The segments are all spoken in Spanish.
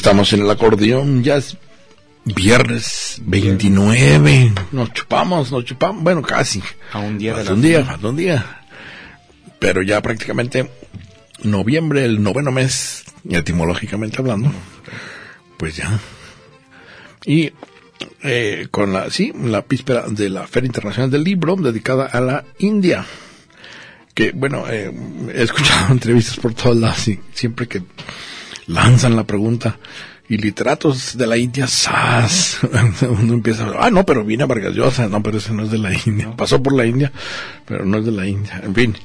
Estamos en el acordeón, ya es viernes 29, nos chupamos, nos chupamos, bueno, casi. A un día de la un día, falta un día. Pero ya prácticamente noviembre, el noveno mes, etimológicamente hablando, pues ya. Y eh, con la, sí, la víspera de la Feria Internacional del Libro, dedicada a la India. Que, bueno, eh, he escuchado entrevistas por todos lados y siempre que lanzan la pregunta, y literatos de la India, ¡zas! Uno empieza a ah, no, pero viene a Vargas Llosa, no, pero ese no es de la India. Pasó por la India, pero no es de la India. En fin,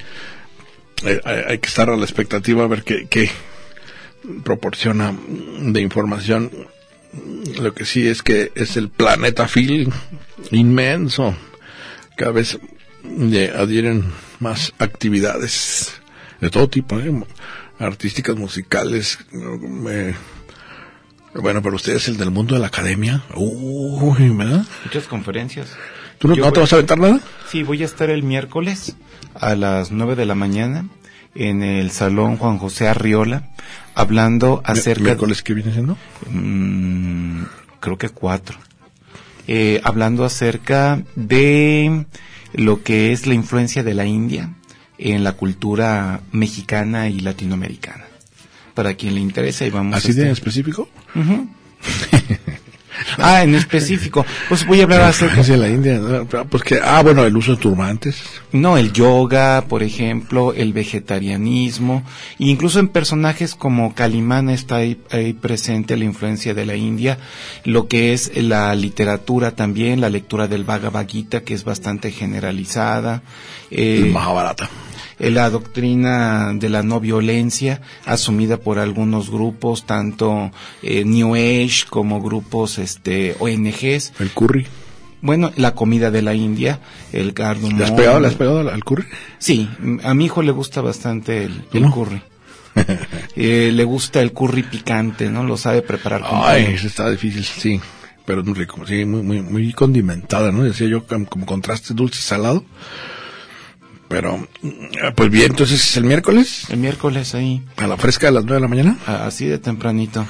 hay, hay que estar a la expectativa a ver qué, qué proporciona de información. Lo que sí es que es el planeta Phil inmenso. Cada vez le adhieren más actividades de todo tipo, ¿eh? Artísticas, musicales. eh, bueno, pero usted es el del mundo de la academia. Uy, ¿verdad? Muchas conferencias. ¿Tú no, no te voy- vas a aventar nada? Sí, voy a estar el miércoles a las 9 de la mañana en el Salón Juan José Arriola hablando acerca ¿Miércoles que viene siendo? Mm, creo que cuatro. Eh, hablando acerca de lo que es la influencia de la India en la cultura mexicana y latinoamericana. Para quien le interese, y vamos ¿Así a de estar- específico? Ah, en específico. Pues voy a hablar acerca Hacia la India. ¿no? Que, ah, bueno, el uso de turbantes. No, el yoga, por ejemplo, el vegetarianismo, incluso en personajes como Kalimana está ahí, ahí presente la influencia de la India, lo que es la literatura también, la lectura del Bhagavad Gita, que es bastante generalizada, eh, el Mahabharata. La doctrina de la no violencia asumida por algunos grupos, tanto eh, New Age como grupos este ONGs. El curry. Bueno, la comida de la India, el cardamom. ¿Le has pegado, le has pegado al, curry? Sí, a mi hijo le gusta bastante el, curry. Eh, le gusta el curry picante, ¿no? Lo sabe preparar con Ay, eso está difícil, sí. Pero es muy rico, sí, muy, muy, muy condimentada, ¿no? Decía yo como, como contraste dulce salado. Pero, mm, pues bien, entonces el miércoles, El miércoles ahí, a la fresca de las nueve de la mañana. así de tempranito.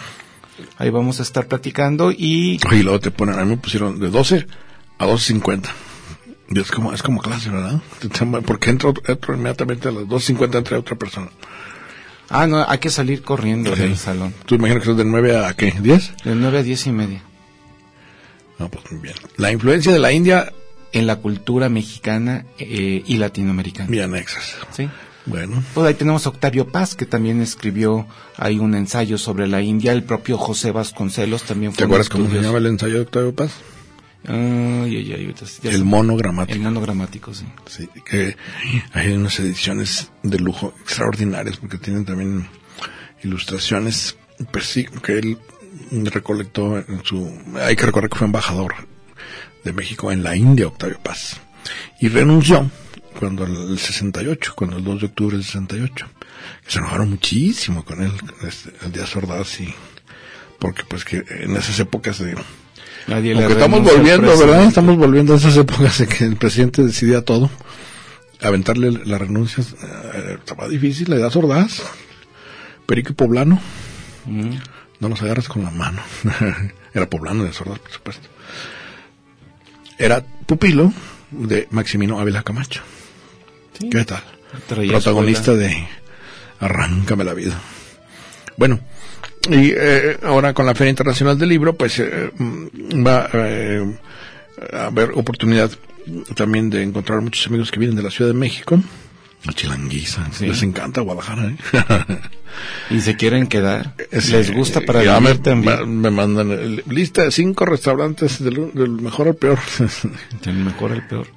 Ahí vamos a estar platicando y Y luego te ponen, a mí me pusieron de 12 a 12.50. Y es como, es como clase, ¿verdad? Porque entro, entro inmediatamente a las 2.50 entre otra persona. ah no, hay que salir corriendo Sí. del salón. ¿Tú imaginas que es de 9 a qué? ¿10? De nueve a diez y media. No, pues muy bien. La influencia de la India, En la cultura mexicana eh, y latinoamericana. bien anexas. ¿Sí? Bueno, Pues ahí tenemos a Octavio Paz, que también escribió ahí un ensayo sobre la India. El propio José Vasconcelos también fue ¿te acuerdas cómo se estudioso. llama el ensayo de Octavio Paz? Ay, ay, ay, ya El monogramático. El monogramático, sí. Sí, que hay unas ediciones de lujo extraordinarias porque tienen también ilustraciones pues que él recolectó en su... Hay que recordar que fue embajador de México en la India, Octavio Paz. Y renunció cuando el, el 68, cuando el 2 de octubre del 68. Que se enojaron muchísimo con él, este, el Díaz Ordaz y... Porque pues que en esas épocas de... Nadie le estamos volviendo, ¿verdad? Estamos volviendo a esas épocas de que el presidente decidía todo. Aventarle las renuncias eh, estaba difícil, le das ordaz. Perico y poblano, Mm. no los agarras con la mano. Era poblano de Ordaz, por supuesto. Era pupilo de Maximino Ávila Camacho. Sí. ¿Qué tal? Protagonista de Arráncame la vida. Bueno, y eh, ahora con la Feria Internacional del Libro, pues eh, mm, va eh, a haber oportunidad también de encontrar muchos amigos que vienen de la Ciudad de México La chilanguiza. Sí. Les encanta Guadalajara, ¿eh? Y se quieren quedar. Sí, Les gusta para ya me, también. Me, mandan el- lista de cinco restaurantes del, del mejor al peor. El mejor, el peor.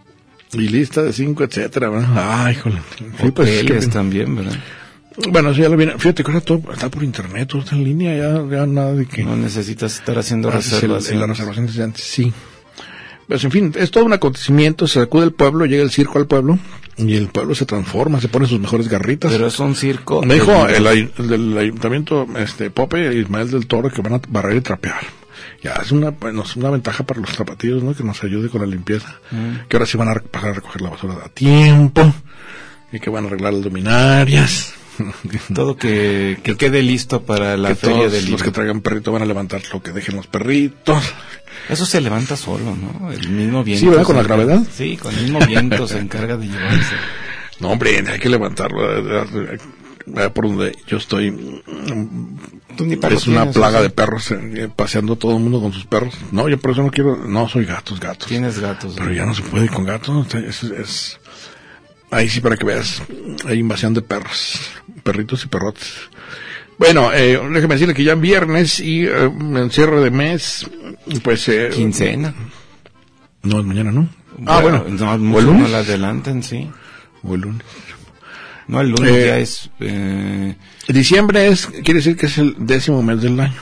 y lista de cinco, etcétera, ¿verdad? Ay, híjole. Sí, pues, es que- también, ¿verdad? bueno, sí, ya lo viene. Fíjate que ahora todo está por internet, todo está en línea, ya, ya nada de que... No necesitas estar haciendo el- reservaciones. la reservación desde antes, sí. Pues en fin, es todo un acontecimiento, se acude el pueblo, llega el circo al pueblo, y el pueblo se transforma, se pone sus mejores garritas. Pero es un circo. Me dijo el, ay- el del ayuntamiento, este, Pope e Ismael del Toro, que van a barrer y trapear. Ya, es una, bueno, es una ventaja para los zapatillos, ¿no? Que nos ayude con la limpieza. Mm. Que ahora sí van a pasar a recoger la basura a tiempo. Y que van a arreglar las luminarias. Todo que, que quede listo para la que feria todos del los libro. que traigan perrito van a levantar lo que dejen los perritos. Eso se levanta solo, ¿no? El mismo viento. Sí, ¿verdad? Con la encarga- gravedad. Sí, con el mismo viento se encarga de llevarse. No, hombre, hay que levantarlo. eh, eh, eh, Por donde yo estoy, Tú ni perros es una tienes, plaga de perros eh, paseando todo el mundo con sus perros. No, yo por eso no quiero, no soy gatos, gatos. Tienes gatos. Pero ya no se puede con gatos. Es, es- ahí sí para que veas, hay invasión de perros, perritos y perrotes. Bueno, eh, déjeme decirle que ya en viernes y eh, en cierre de mes, pues... Eh, Quincena. No, es mañana, ¿no? ah, bueno. No, o el lunes. no la adelanten, sí. O el lunes. No, el lunes Eh, ya es... Eh, Diciembre es, quiere decir que es el décimo mes del año.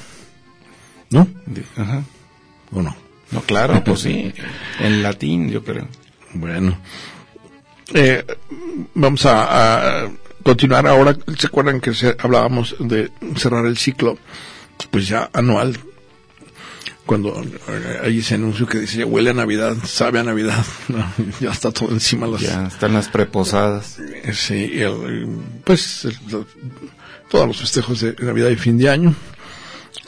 ¿No? ajá. ¿O no? No, claro, pues sí. En latín, yo creo. Bueno. Eh, vamos a, a continuar ahora. ¿Se acuerdan que se- hablábamos de cerrar el ciclo? Pues ya anual. Cuando eh, hay ese anuncio que dice, huele a Navidad, sabe a Navidad. No, ya está todo encima. Las, Ya están las preposadas. Eh, Sí, el, pues el- todos los festejos de Navidad y fin de año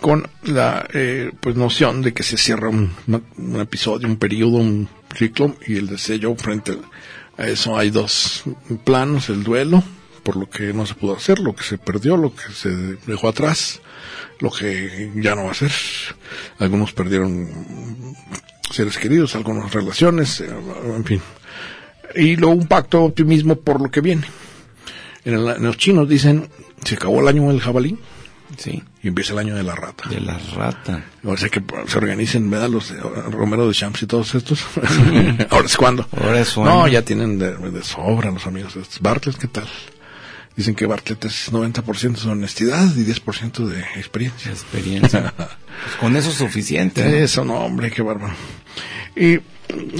con la eh, pues noción de que se cierra un episodio, un periodo, un ciclo y el deseo frente a eso hay dos planos, el duelo por lo que no se pudo hacer, lo que se perdió, lo que se dejó atrás, lo que ya no va a ser. Algunos perdieron seres queridos, algunas relaciones, eh, en fin. Y luego un pacto de optimismo por lo que viene. En, el- en los chinos dicen, se acabó el año del jabalí Sí. y empieza el año de la rata. De la rata. O sea que se organicen, ¿verdad? Los de Romero de Champs y todos estos. Ahora es cuando. Ahora es su No, ya tienen de, de sobra los amigos estos. Bartlett, ¿qué tal? Dicen que Bartlett es 90% de honestidad y 10% de experiencia. Experiencia. Pues con eso es suficiente. ¿no? Eso no, hombre, qué bárbaro. Y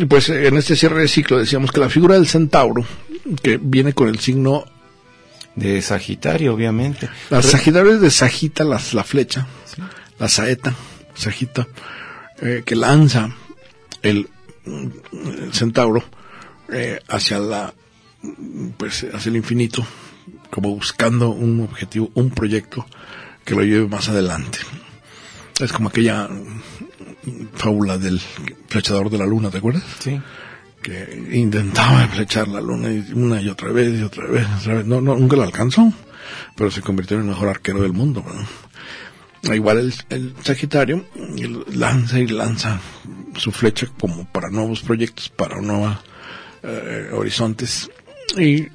pues en este cierre de ciclo decíamos que la figura del centauro, que viene con el signo, De Sagitario, obviamente. la Sagitario es de Sagita, la, la flecha, la saeta, Sagita, eh, que lanza el, el centauro eh, hacia la, pues hacia el infinito, como buscando un objetivo, un proyecto que lo lleve más adelante. Es como aquella fábula del flechador de la luna, ¿te acuerdas? Sí. que intentaba flechar la luna una y otra vez y otra vez, otra vez. No, no, nunca lo alcanzó, pero se convirtió en el mejor arquero del mundo. ¿no? Igual el, el Sagitario lanza y lanza su flecha como para nuevos proyectos, para nuevos eh, horizontes y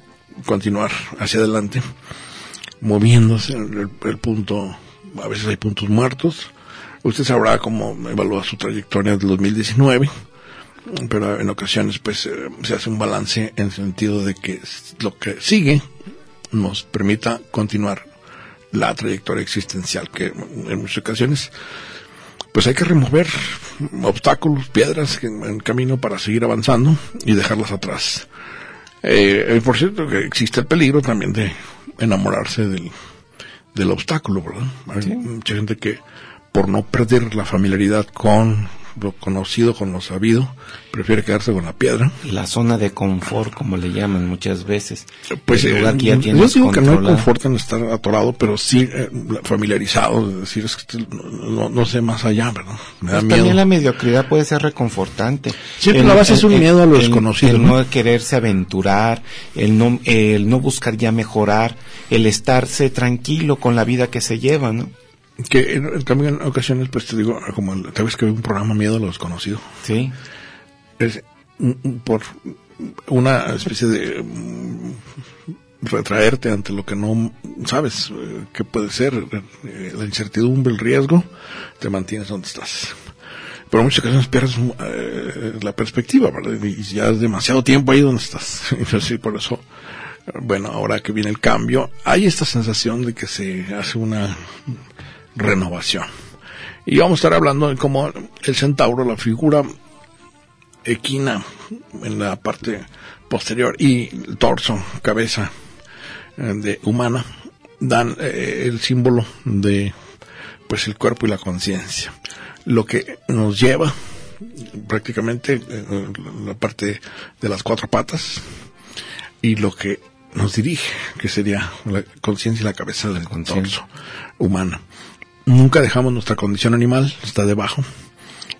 continuar hacia adelante, moviéndose el, el punto, a veces hay puntos muertos. Usted sabrá cómo evalúa su trayectoria del 2019 pero en ocasiones pues eh, se hace un balance en el sentido de que lo que sigue nos permita continuar la trayectoria existencial que en muchas ocasiones pues hay que remover obstáculos, piedras en camino para seguir avanzando y dejarlas atrás. Eh, eh, por cierto que existe el peligro también de enamorarse del, del obstáculo, ¿verdad? Hay mucha gente que por no perder la familiaridad con lo conocido, con lo sabido, prefiere quedarse con la piedra. La zona de confort, como le llaman muchas veces. Pues El eh, que ya yo digo que no hay confort en estar atorado, pero sí eh, familiarizado, es decir, es que no, no- no sé más allá, ¿verdad? Me da Pues miedo. también la mediocridad puede ser reconfortante. Siempre la base es un miedo a lo desconocido, El ¿no? no quererse aventurar, el no, el no buscar ya mejorar, el estarse tranquilo con la vida que se lleva, ¿no? Que en, también en ocasiones, pues te digo, como vez que veo un programa Miedo a lo desconocido, Sí. es mm, mm, por una especie de mm, retraerte ante lo que no sabes eh, qué puede ser, eh, la incertidumbre, el riesgo, te mantienes donde estás. Pero en muchas ocasiones pierdes eh, la perspectiva, ¿verdad? Y ya es demasiado tiempo ahí donde estás. Y por eso, bueno, ahora que viene el cambio, hay esta sensación de que se hace una renovación. Y vamos a estar hablando de cómo el centauro, la figura equina en la parte posterior y el torso, cabeza eh, de humana, dan eh, el símbolo de pues el cuerpo y la conciencia. Lo que nos lleva prácticamente eh, la parte de las cuatro patas y lo que nos dirige, que sería la conciencia y la cabeza del torso humana. Nunca dejamos nuestra condición animal, está debajo,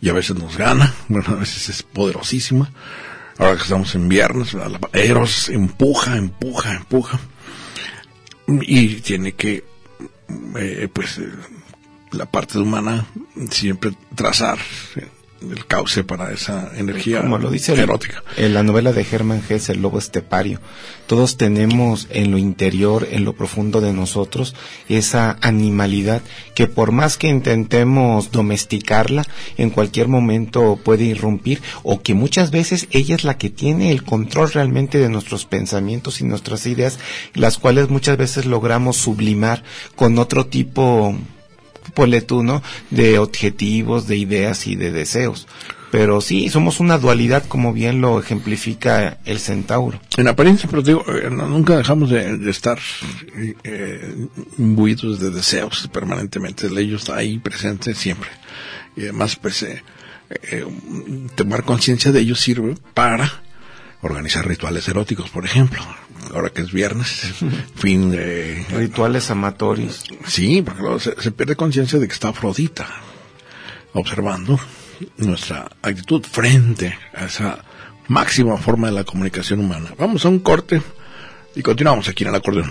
y a veces nos gana, bueno, a veces es poderosísima. Ahora que estamos en viernes, la Eros empuja, empuja, empuja, y tiene que, eh, pues, eh, la parte humana siempre trazar el cauce para esa energía Como lo dice erótica. En la novela de Hermann Hesse, El lobo estepario, todos tenemos en lo interior, en lo profundo de nosotros, esa animalidad que por más que intentemos domesticarla, en cualquier momento puede irrumpir o que muchas veces ella es la que tiene el control realmente de nuestros pensamientos y nuestras ideas, las cuales muchas veces logramos sublimar con otro tipo ponle tú, ¿no? De objetivos, de ideas y de deseos. Pero sí, somos una dualidad, como bien lo ejemplifica el centauro. En apariencia, pero digo, eh, nunca dejamos de, estar eh, imbuidos de deseos permanentemente. El ello está ahí presente siempre. Y además, pues, eh, eh tomar conciencia de ello sirve para organizar rituales eróticos, por ejemplo. Ahora que es viernes, fin de... Rituales amatorios. Sí, porque luego se, se pierde conciencia de que está Afrodita observando nuestra actitud frente a esa máxima forma de la comunicación humana. Vamos a un corte y continuamos aquí en el acordeón.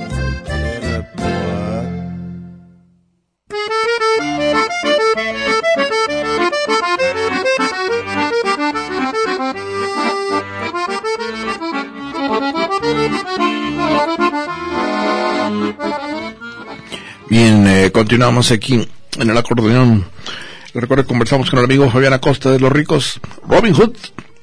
Bien, eh, continuamos aquí en el acordeón. Recuerdo que conversamos con el amigo Fabián Acosta de Los Ricos, Robin Hood,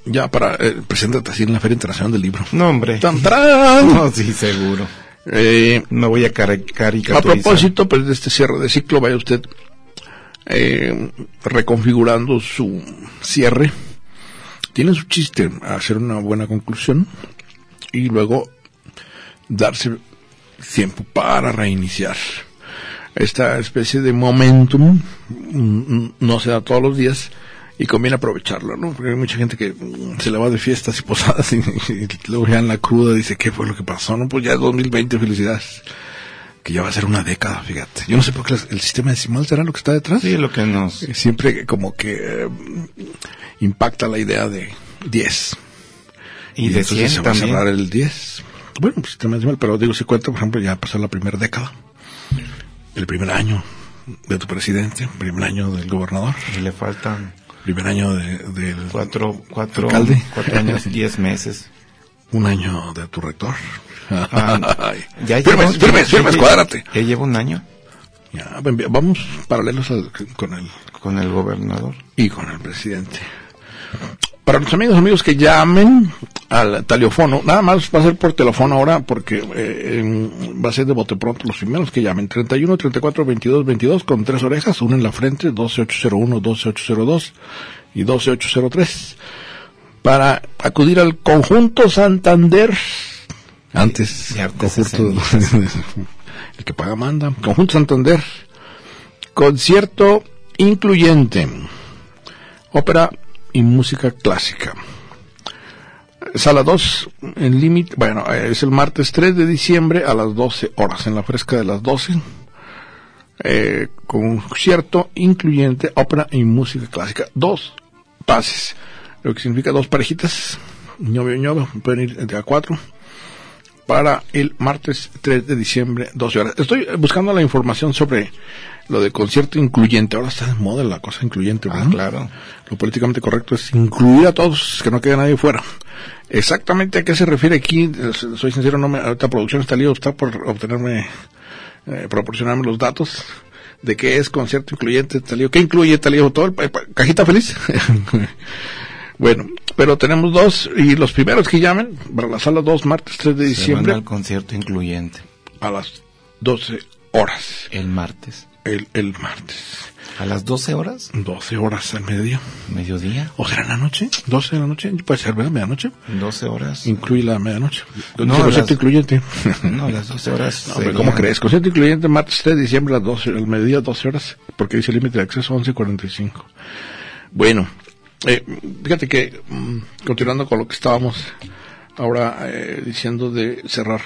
ya para eh, presentate así en la Feria Internacional del Libro. No, hombre. ¡Tan, tarán! No, sí, seguro. Eh, No voy a a caricaturizar. propósito pues, de este cierre de ciclo, vaya usted eh, reconfigurando su cierre. Tiene su chiste hacer una buena conclusión y luego darse tiempo para reiniciar. Esta especie de momentum mm, no se da todos los días y conviene aprovecharlo, ¿no? Porque hay mucha gente que mm, se le va de fiestas y posadas y, y luego ya en la cruda dice, ¿qué fue lo que pasó? No, pues ya es 2020, felicidades. Que ya va a ser una década, fíjate. Yo no sé por qué el sistema decimal será lo que está detrás. Sí, lo que nos... Siempre como que eh, impacta la idea de 10. Y, de entonces 100 se va a cerrar el 10. Bueno, pues sistema decimal, pero digo, si cuenta, por ejemplo, ya pasó la primera década. El primer año de tu presidente, primer año del gobernador, Y le faltan primer año de- del cuatro, cuatro, Alcalde. cuatro años, diez meses. un año de tu rector. Ah. Ya firmes, llevo- firmes, ya- firmes, ya- cuádrate. Ya llevo un año Ya, vamos paralelos al- con el con el gobernador. y con el presidente. Para los amigos amigos que llamen al teléfono, nada más va a ser por teléfono ahora porque eh, va a ser de bote pronto los primeros que llamen. 31 34 22 22 con tres orejas, una en la frente 12801, 12802 y 12803 para acudir al conjunto Santander antes Ya, conjunto el que paga manda. Conjunto Santander, concierto incluyente, ópera y música clásica. Sala 2, en límite, bueno, es el martes 3 de diciembre a las 12 horas, en la fresca de las 12, eh, concierto incluyente, ópera y música clásica. Dos pases, lo que significa dos parejitas, y ñove, pueden ir entre a cuatro, para el martes 3 de diciembre, 12 horas. Estoy buscando la información sobre lo de concierto incluyente. Ahora está de moda la cosa incluyente, ¿verdad? Ah, claro. Lo políticamente correcto es incluir a todos, que no quede nadie fuera. Exactamente a qué se refiere aquí, soy sincero, no me, ahorita producción está lío, está por obtenerme, eh, proporcionarme los datos de qué es concierto incluyente, talío. ¿Qué incluye talío? ¿Todo el cajita feliz? bueno, pero tenemos dos, y los primeros que llamen, para la sala 2, martes 3 de Se van diciembre, al concierto incluyente a las 12 horas, el martes. El, el martes. A las 12 horas, 12 horas al mediodía. mediodía, ¿O será en la noche? ¿12 de la noche? Puede ser, ¿verdad? ¿Medianoche? 12 horas. Incluye la medianoche. No, Dice concierto las- incluyente. No, a las 12 horas. No, sería- ¿Cómo crees? Concierto incluyente martes 3 de diciembre a las 12, al mediodía 12 horas, porque dice límite de acceso 11.45. Bueno, eh, fíjate que, mm, continuando con lo que estábamos ahora eh, diciendo de cerrar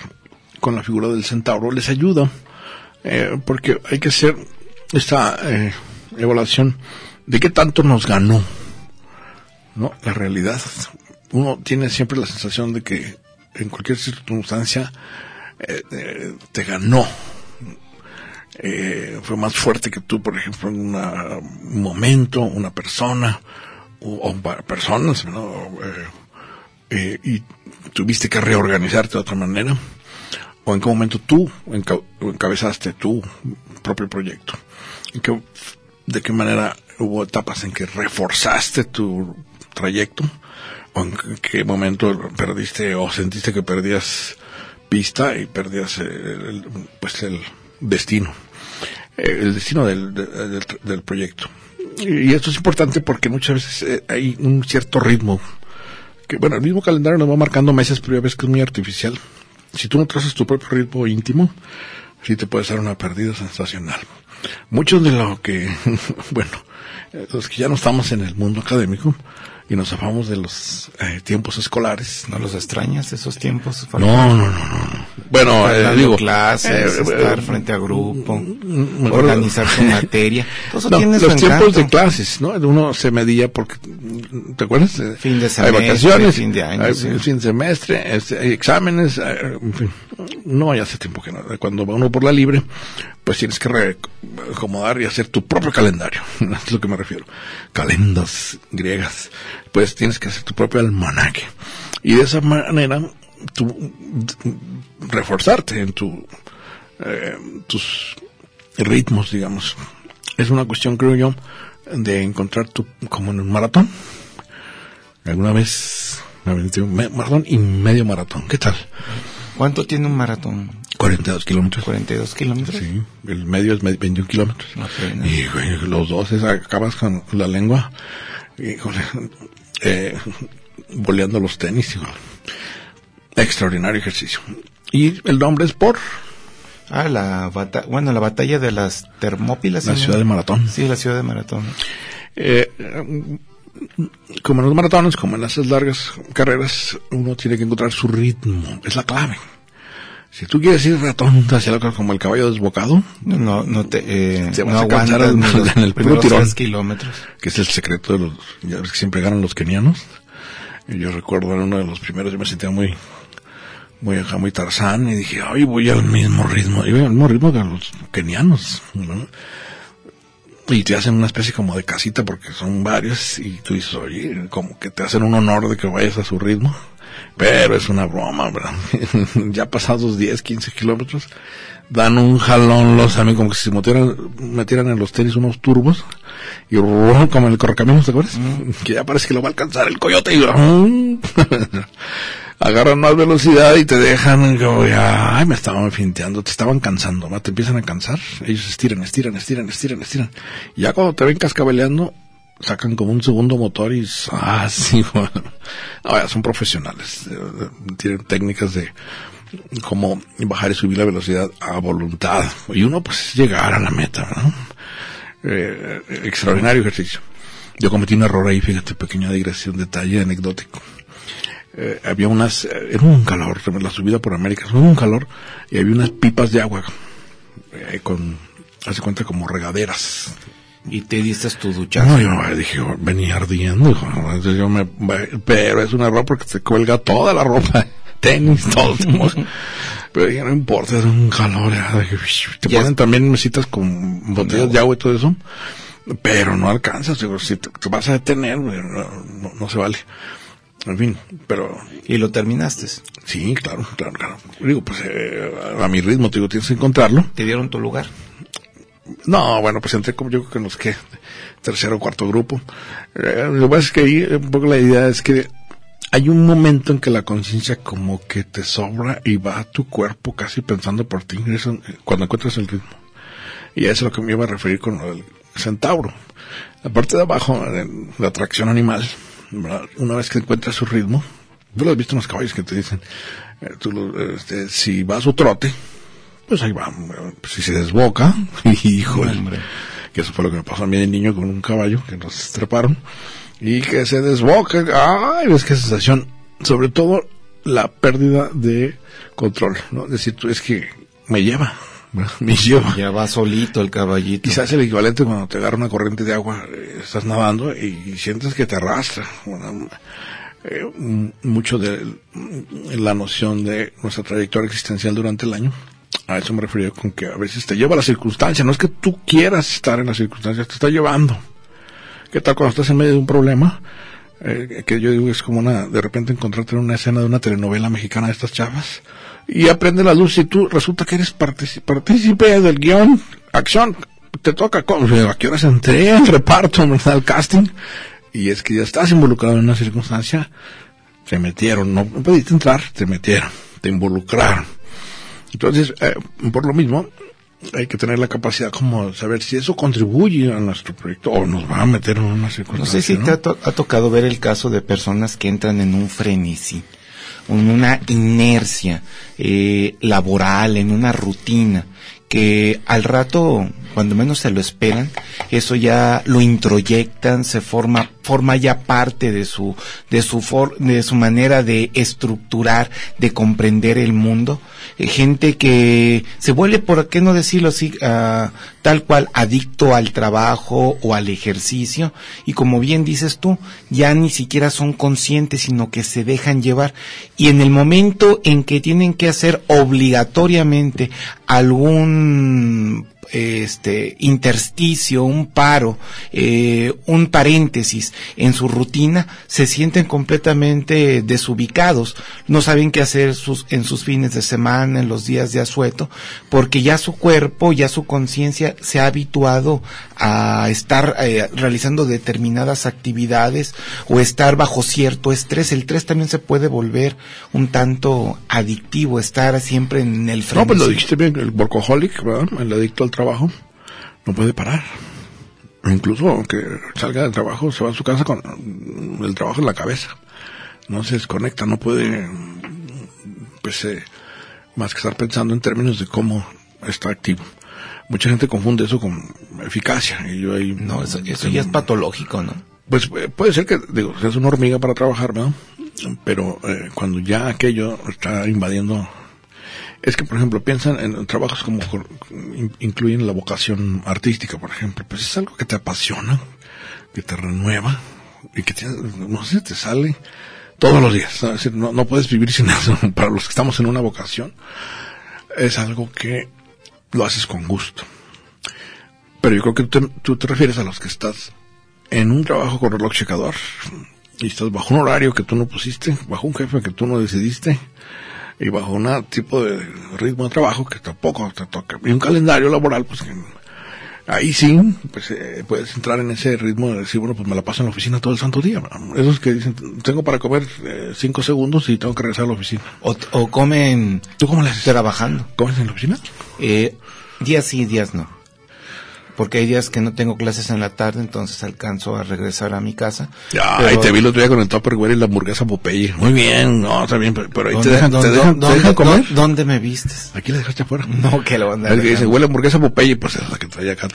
con la figura del centauro, les ayuda, eh, porque hay que hacer esta eh, evaluación de qué tanto nos ganó, ¿no? La realidad. Uno tiene siempre la sensación de que en cualquier circunstancia eh, eh, te ganó. Eh, fue más fuerte que tú, por ejemplo, en un momento, una persona, o, o personas, ¿no? Y tuviste que reorganizarte de otra manera, o en qué momento tú enca- encabezaste tu propio proyecto. ¿En qué- ¿De qué manera hubo etapas en que reforzaste tu trayecto? ¿O en qué momento perdiste o sentiste que perdías pista y perdías el, pues el destino? Eh, el destino del, de- del, del proyecto. Y esto es importante porque muchas veces eh, hay un cierto ritmo que bueno, el mismo calendario nos va marcando meses, pero ya ves que es muy artificial. Si tú no trazas tu propio ritmo íntimo, sí te puede ser una pérdida sensacional. Muchos de lo que, bueno, los que ya no estamos en el mundo académico y nos zafamos de los eh, tiempos escolares. ¿No los extrañas esos tiempos? No, no, no, no. Bueno, eh, digo, clases, eh, estar eh, frente a grupo, me acuerdo- organizar tu materia. No, su los tiempos encanto. de clases, ¿no? Uno se medía porque, ¿te acuerdas? Eh, Fin de Hay semestre, vacaciones, fin de año, hay sí. fin de semestre, este, hay exámenes, eh, en fin. No, ya hace tiempo que no. Cuando va uno por la libre, pues tienes que re- acomodar y hacer tu propio calendario. es lo que me refiero. Calendas griegas. Pues tienes que hacer tu propio almanaque. Y de esa manera, tú reforzarte en tu eh, tus ritmos, digamos. Es una cuestión, creo yo, de encontrar tu, como en un maratón. Alguna vez me aventé maratón y medio maratón. ¿Qué tal? ¿Cuánto tiene un maratón? 42 kilómetros. 42 kilómetros. Sí, el medio es me- 21 kilómetros. Y güey, los dos es- acabas con la lengua, híjole, eh, boleando los tenis. Extraordinario ejercicio. Y el nombre es por Ah, la batalla, bueno, la batalla de las Termópilas. la ciudad de Maratón. Sí, la ciudad de Maratón. Eh, como en los maratones, como en esas largas carreras, uno tiene que encontrar su ritmo. Es la clave. Si tú quieres ir ratón hacia como el caballo desbocado, No, no, te, eh, vas no aguantas en- los en el puro primeros tirón. kilómetros. que es el secreto de los, ya ves que siempre ganan los kenianos. Y yo recuerdo en uno de los primeros, yo me sentía muy, muy acá, muy tarzán, y dije, ay, voy al mismo ritmo, y voy al mismo ritmo que los kenianos, ¿no? Y te hacen una especie como de casita porque son varios, y tú dices, oye, como que te hacen un honor de que vayas a su ritmo. Pero es una broma, ¿verdad? ya pasados 10, 15 kilómetros, dan un jalón los amigos, como que si metieran, metieran en los tenis unos turbos, y como en el correcaminos, ¿te acuerdas? Que ya parece que lo va a alcanzar el coyote, y agarran más velocidad y te dejan como, ya, ay, me estaban finteando, te estaban cansando, ¿va? Te empiezan a cansar, ellos estiran, estiran, estiran, estiran, estiran. Y ya cuando te ven cascabeleando, sacan como un segundo motor y, ah, sí, bueno. No, ya son profesionales, eh, tienen técnicas de, como bajar y subir la velocidad a voluntad. Y uno pues llegar a la meta, ¿no? Eh, extraordinario ejercicio. Yo cometí un error ahí, fíjate, pequeña digresión, detalle anecdótico. Eh, había unas, era un calor, la subida por América, era un calor, y había unas pipas de agua, con, hace cuenta como regaderas. Y te diste tu duchazo. No, yo dije, venía ardiendo, hijo, yo me, pero es un error porque se cuelga toda la ropa, tenis, todo. pero dije, no importa, es un calor, ya, te Ya ponen también mesitas con botellas de agua y todo eso, pero no alcanzas, digo, si te, te vas a detener, no, no- no se vale. En fin, pero Y lo terminaste. sí, claro, claro, claro. Digo, pues eh, a mi ritmo, te digo, tienes que encontrarlo. Te dieron tu lugar. No, bueno, pues entré como yo creo que en los que tercero o cuarto grupo. Eh, lo que pasa es que ahí un poco la idea es que hay un momento en que la conciencia como que te sobra y va a tu cuerpo casi pensando por ti, eso, eh, cuando encuentras el ritmo. Y eso es lo que me iba a referir con del centauro. La parte de abajo, eh, la atracción animal, una vez que encuentras su ritmo, tú lo has visto en los caballos que te dicen, eh, este, si va a su trote, pues ahí va. eh, Si se desboca, híjole. Hombre. Que eso fue lo que me pasó a mí de niño con un caballo que nos treparon. Y que se desboca. Ay, ves qué sensación. Sobre todo la pérdida de control, ¿no? Es decir, tú es que me lleva, me lleva. Ya va solito el caballito. Quizás el equivalente cuando te agarra una corriente de agua, estás nadando y, sientes que te arrastra. Bueno, eh, mucho de la noción de nuestra trayectoria existencial durante el año. A eso me refería con que a veces te lleva la circunstancia. No es que tú quieras estar en las circunstancias, te está llevando. ¿Qué tal cuando estás en medio de un problema? Eh, que yo digo es como una, de repente encontrarte en una escena de una telenovela mexicana de estas chavas y aprende la luz y tú resulta que eres partícipe del guion, acción, te toca. ¿a qué horas entré al reparto, ¿verdad? al casting? Y es que ya estás involucrado en una circunstancia, te metieron, no no pudiste entrar, te metieron, te involucraron. Entonces, eh, por lo mismo, hay que tener la capacidad como saber si eso contribuye a nuestro proyecto o nos va a meter en una No circunstancia. sé si te ha, to- ha tocado ver el caso de personas que entran en un frenesí, en una inercia eh, laboral, en una rutina, que al rato, cuando menos se lo esperan, eso ya lo introyectan, se forma, forma ya parte de su, de su for- de su manera de estructurar, de comprender el mundo. Eh, gente que se vuelve, por qué no decirlo así, ah, tal cual adicto al trabajo o al ejercicio y como bien dices tú, ya ni siquiera son conscientes, sino que se dejan llevar y en el momento en que tienen que hacer obligatoriamente algún este intersticio, un paro, eh, un paréntesis en su rutina, se sienten completamente desubicados, no saben qué hacer sus, en sus fines de semana, en los días de asueto, porque ya su cuerpo, ya su conciencia se ha habituado a estar eh, realizando determinadas actividades o estar bajo cierto estrés. El estrés también se puede volver un tanto adictivo, estar siempre en el frente. No, pues lo dijiste bien, el workaholic, ¿verdad? El adicto al trabajo, no puede parar. Incluso aunque salga del trabajo, se va a su casa con el trabajo en la cabeza. No se desconecta, no puede, pues, eh, más que estar pensando en términos de cómo está activo. Mucha gente confunde eso con eficacia. Y yo ahí, No, eso, eso ya es patológico, ¿no? Pues eh, puede ser que, digo, seas una hormiga para trabajar, ¿verdad? Pero eh, cuando ya aquello está invadiendo... Es que, por ejemplo, piensan en trabajos como incluyen la vocación artística, por ejemplo. Pues es algo que te apasiona, que te renueva y que, te, no sé, te sale todos los días. no, no puedes vivir sin eso. Para los que estamos en una vocación, es algo que lo haces con gusto. Pero yo creo que tú te, tú te refieres a los que estás en un trabajo con reloj checador y estás bajo un horario que tú no pusiste, bajo un jefe que tú no decidiste y bajo un tipo de ritmo de trabajo que tampoco te toca y un calendario laboral pues que ahí sí pues eh, puedes entrar en ese ritmo de decir bueno pues me la paso en la oficina todo el santo día esos que dicen tengo para comer eh, cinco segundos y tengo que regresar a la oficina O, o comen ¿tú cómo haces? trabajando. ¿comes en la oficina? Eh, días sí, días no. Porque hay días que no tengo clases en la tarde, entonces alcanzo a regresar a mi casa. Ya, Pero- ahí te vi el otro día con el Tupperware y la hamburguesa Popeye. Muy bien, no, está bien, pero, pero ahí te ¿Dónde- dejan, te dónde- dejan, te dejan comer. dónde- ¿Dónde me vistes? Aquí la dejaste afuera. No, que lo van a dice, huele hamburguesa Popeye, pues es la que traía acá.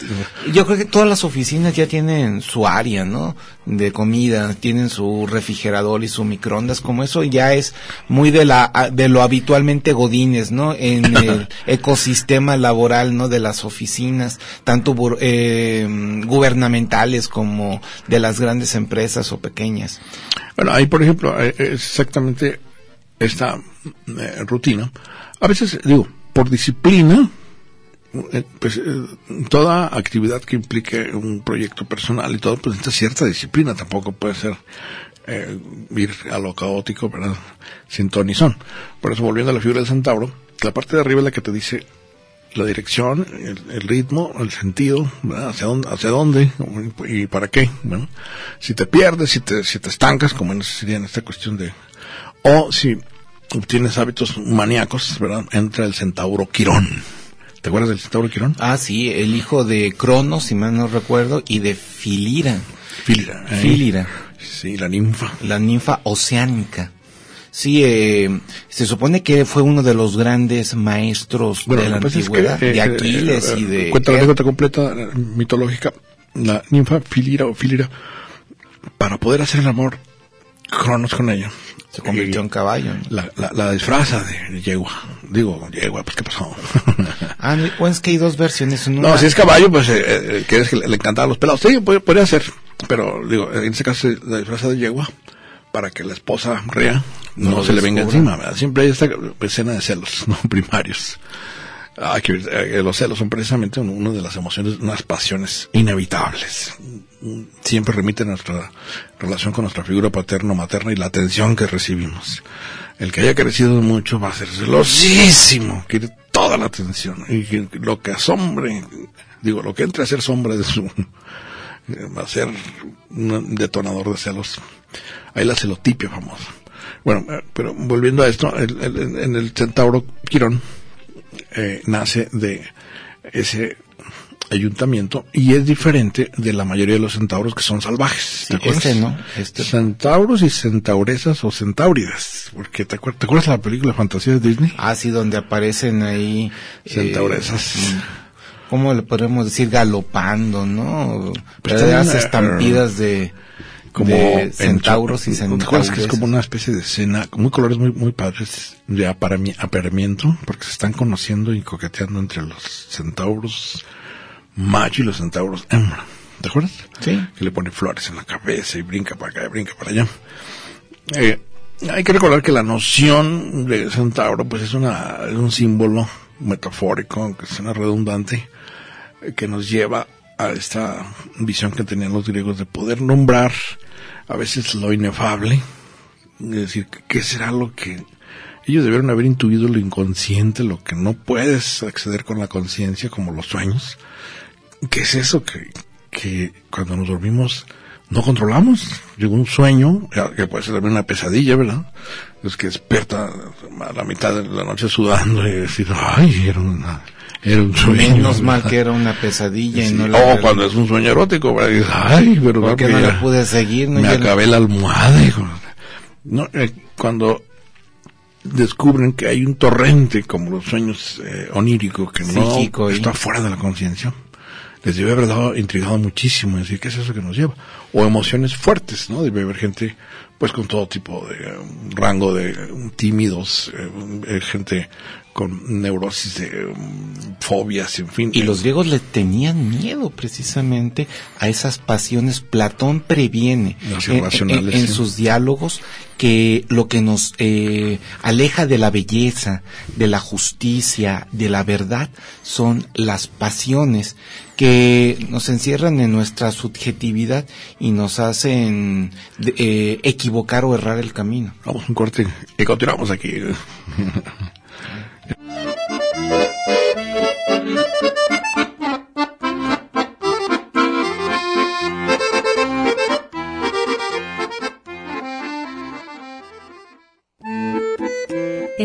Yo creo que todas las oficinas ya tienen su área, ¿no? De comida, tienen su refrigerador y su microondas, como eso ya es muy de la de lo habitualmente godines, ¿no? En el ecosistema laboral, ¿no? De las oficinas, tanto eh, gubernamentales como de las grandes empresas o pequeñas. Bueno, ahí, por ejemplo, eh, es exactamente esta eh, rutina. A veces, digo, por disciplina, eh, pues eh, toda actividad que implique un proyecto personal y todo, pues necesita cierta disciplina. Tampoco puede ser eh, ir a lo caótico, ¿verdad? Sin ton son. Por eso, volviendo a la figura del centauro, la parte de arriba es la que te dice la dirección, el, el ritmo, el sentido, ¿verdad? hacia dónde, hacia dónde y para qué. Bueno, si te pierdes, si te, si te estancas, como en, sería en esta cuestión de, o si tienes hábitos maníacos, ¿verdad? Entra el centauro Quirón. ¿Te acuerdas del centauro Quirón? Ah, sí, el hijo de Cronos, si mal no recuerdo, y de Filira, Filira. ¿eh? Filira. Sí, la ninfa. la ninfa oceánica. Sí, eh, se supone que fue uno de los grandes maestros de la es antigüedad, que, eh, de Aquiles eh, y de... Cuenta la anécdota completa eh, mitológica. La ninfa Filira o Filira, para poder hacer el amor, Cronos con ella. Se convirtió en caballo. ¿no? La, la, la disfraza de yegua. Digo, yegua, pues ¿qué pasó? Ah, no, bueno, es que hay dos versiones. no, si es caballo, pues eh, eh, que es que le, encantaban los pelados. Sí, pod- podría ser. Pero, digo, en este caso la disfraza de yegua para que la esposa rea no, se le venga encima. ¿verdad? Siempre hay esta escena de celos, no primarios. Ah, que eh, los celos son precisamente un- una de las emociones, unas pasiones inevitables. Siempre remiten a nuestra relación con nuestra figura paterno-materna y la atención que recibimos. El que haya crecido mucho va a ser celosísimo, quiere toda la atención. Y lo que asombre, digo, lo que entre a ser sombra de su, va a ser un detonador de celos. Ahí la celotipia famosa. Bueno, eh, pero volviendo a esto, el- el- en el centauro Quirón eh, nace de ese ayuntamiento y es diferente de la mayoría de los centauros que son salvajes. Sí, este, ¿no? Este. Centauros y centauresas o centáuridas. Porque te, acuer- ¿te acuerdas de la película Fantasía de Disney? Ah, sí, donde aparecen ahí... eh, Centauresas. ¿Cómo le podemos decir? Galopando, ¿no? Pues también, eh, estampidas de, como de en- centauros y ¿te acuerdas que es como una especie de escena, muy colores muy, muy padres de apareamiento, porque se están conociendo y coqueteando entre los centauros macho y los centauros hembra. ¿Te acuerdas? Sí. Que le pone flores en la cabeza y brinca para acá y brinca para allá. Eh, hay que recordar que la noción de centauro, pues es una, es un símbolo metafórico, aunque suena redundante, eh, que nos lleva a esta visión que tenían los griegos de poder nombrar a veces lo inefable, es decir, ¿qué será lo que ellos debieron haber intuido lo inconsciente, lo que no puedes acceder con la conciencia, como los sueños? ¿Qué es eso que, que cuando nos dormimos no controlamos? Llegó un sueño, que puede ser también una pesadilla, ¿verdad? Es que despierta a la mitad de la noche sudando y decir, ay, era una, era un sueño. Menos mal que era una pesadilla y Sí, no la o realidad. cuando es un sueño erótico. Y ay, pero ¿Por qué no la pude seguir? No, me acabé la almohada. hijo. No, eh, cuando descubren que hay un torrente como los sueños eh, oníricos que no Psíquico, ¿y? está fuera de la conciencia, les debe haber dado intrigado muchísimo decir qué es eso que nos lleva o emociones fuertes, ¿no? Debe haber gente pues con todo tipo de eh, rango de tímidos, eh, gente con neurosis de um, fobias, en fin. Y los griegos le tenían miedo precisamente a esas pasiones. Platón previene Las en, en- irracionales, en sí. sus diálogos que lo que nos eh, aleja de la belleza, de la justicia, de la verdad, son las pasiones que nos encierran en nuestra subjetividad y nos hacen eh, equivocar o errar el camino. Vamos un corte y continuamos aquí.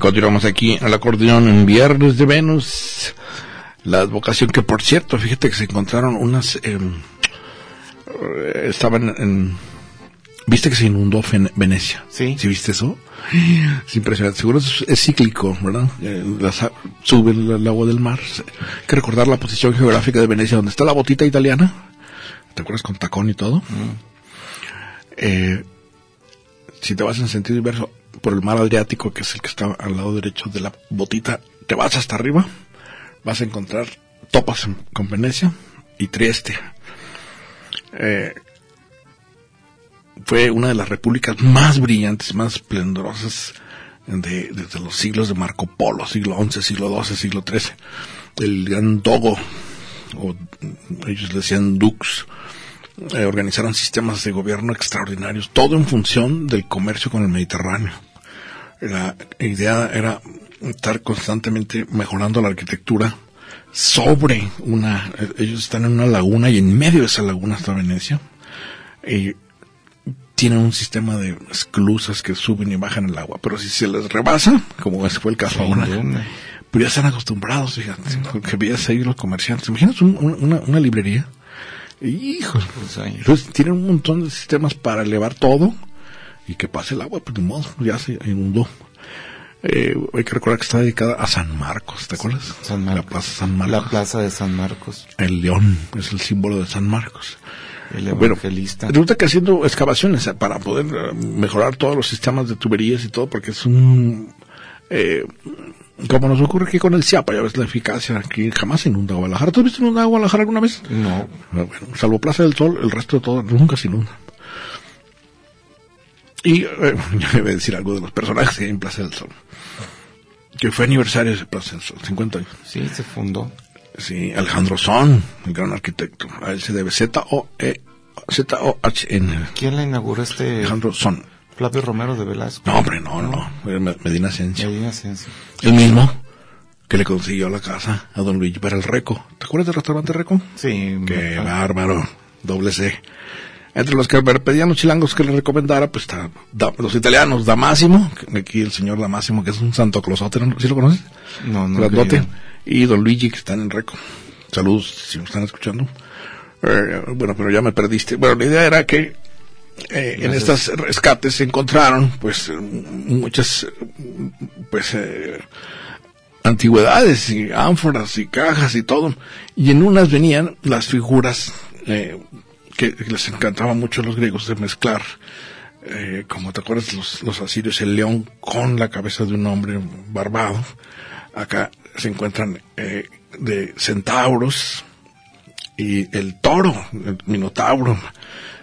Continuamos aquí al acordeón en Viernes de Venus. La advocación que, por cierto, fíjate que se encontraron unas... eh, eh, estaban en... ¿Viste que se inundó Venecia? Sí. ¿Sí viste eso? Es impresionante. Seguro es, es cíclico, ¿verdad? Eh, las sube el, el agua del mar. Hay que recordar la posición geográfica de Venecia, donde está la botita italiana. ¿Te acuerdas con tacón y todo? Eh, si te vas en sentido inverso por el mar Adriático, que es el que está al lado derecho de la botita, te vas hasta arriba, vas a encontrar topas con Venecia y Trieste. Eh, fue una de las repúblicas más brillantes, más esplendorosas de, desde los siglos de Marco Polo, siglo XI, siglo XII, siglo XIII. El gran Dogo, o ellos decían Dux, eh, organizaron sistemas de gobierno extraordinarios, todo en función del comercio con el Mediterráneo. La idea era estar constantemente mejorando la arquitectura sobre una, ellos están en una laguna y en medio de esa laguna está Venecia. Y tienen un sistema de esclusas que suben y bajan el agua, pero si se les rebasa, como ese fue el caso ahora, pero ya están acostumbrados, fíjate, porque veías ahí los comerciantes. Imaginas un- un- una, una librería. Hijos. Pues. Entonces tienen un montón de sistemas para elevar todo y que pase el agua, pues de modo, ya se inundó. Eh, hay que recordar que está dedicada a San Marcos, ¿te acuerdas? San Marcos. La plaza San Marcos. La plaza de San Marcos. El león es el símbolo de San Marcos. El Bueno, evangelista. resulta que haciendo excavaciones eh, para poder eh, mejorar todos los sistemas de tuberías y todo, porque es un... Eh, como nos ocurre aquí con el CIAPA, ya ves la eficacia, aquí jamás se inunda Guadalajara. ¿Tú has visto inundar Guadalajara alguna vez? no. Ah, Bueno, salvo Plaza del Sol, el resto de todo nunca se inunda. Y eh, yo le voy a decir algo de los personajes en Plaza del Sol. Que fue aniversario de Plaza del Sol, 50 años. Sí, se fundó. Sí, Alejandro Son, el gran arquitecto. A él se debe Z-O-E, Z-O-H-N. ¿Quién la inauguró este Alejandro Son. Flavio Romero de Velasco? No, hombre, no, no. Medina Asensio. Medina Asensio. El mismo que le consiguió la casa a don Luigi para el Reco. ¿Te acuerdas del restaurante Reco? Sí. Qué bárbaro. Doble C. Entre los que me pedían los chilangos que le recomendara, pues está Da- los italianos, Damásimo, aquí el señor Damásimo, que es un santo closote, ¿no? ¿sí lo conoces? No, no. Grandote. Y don Luigi, que están en Reco. Saludos, si me están escuchando. Eh, bueno, pero ya me perdiste. Bueno, la idea era que eh, en estas rescates se encontraron, pues, muchas, pues, eh, antigüedades y ánforas y cajas y todo. Y en unas venían las figuras eh, que, les encantaba mucho a los griegos de mezclar, eh, como te acuerdas, los, los asirios, el león con la cabeza de un hombre barbado. Acá se encuentran eh, de centauros y el toro, el minotauro.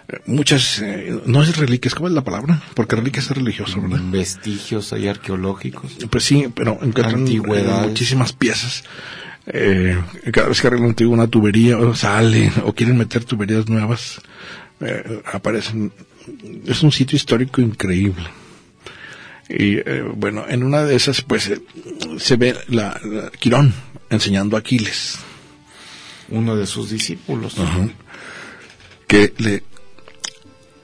Eh, Muchas, eh, no es reliquias, ¿cómo es la palabra? Porque reliquia es religioso, ¿verdad? Vestigios ahí arqueológicos. Pues sí, pero encuentran muchísimas piezas. Eh, cada vez que arreglan una tubería o sale o quieren meter tuberías nuevas, eh, aparecen. Es un sitio histórico increíble. Y eh, bueno, en una de esas, pues eh, se ve la, la- Quirón enseñando a Aquiles Uno de sus discípulos. que le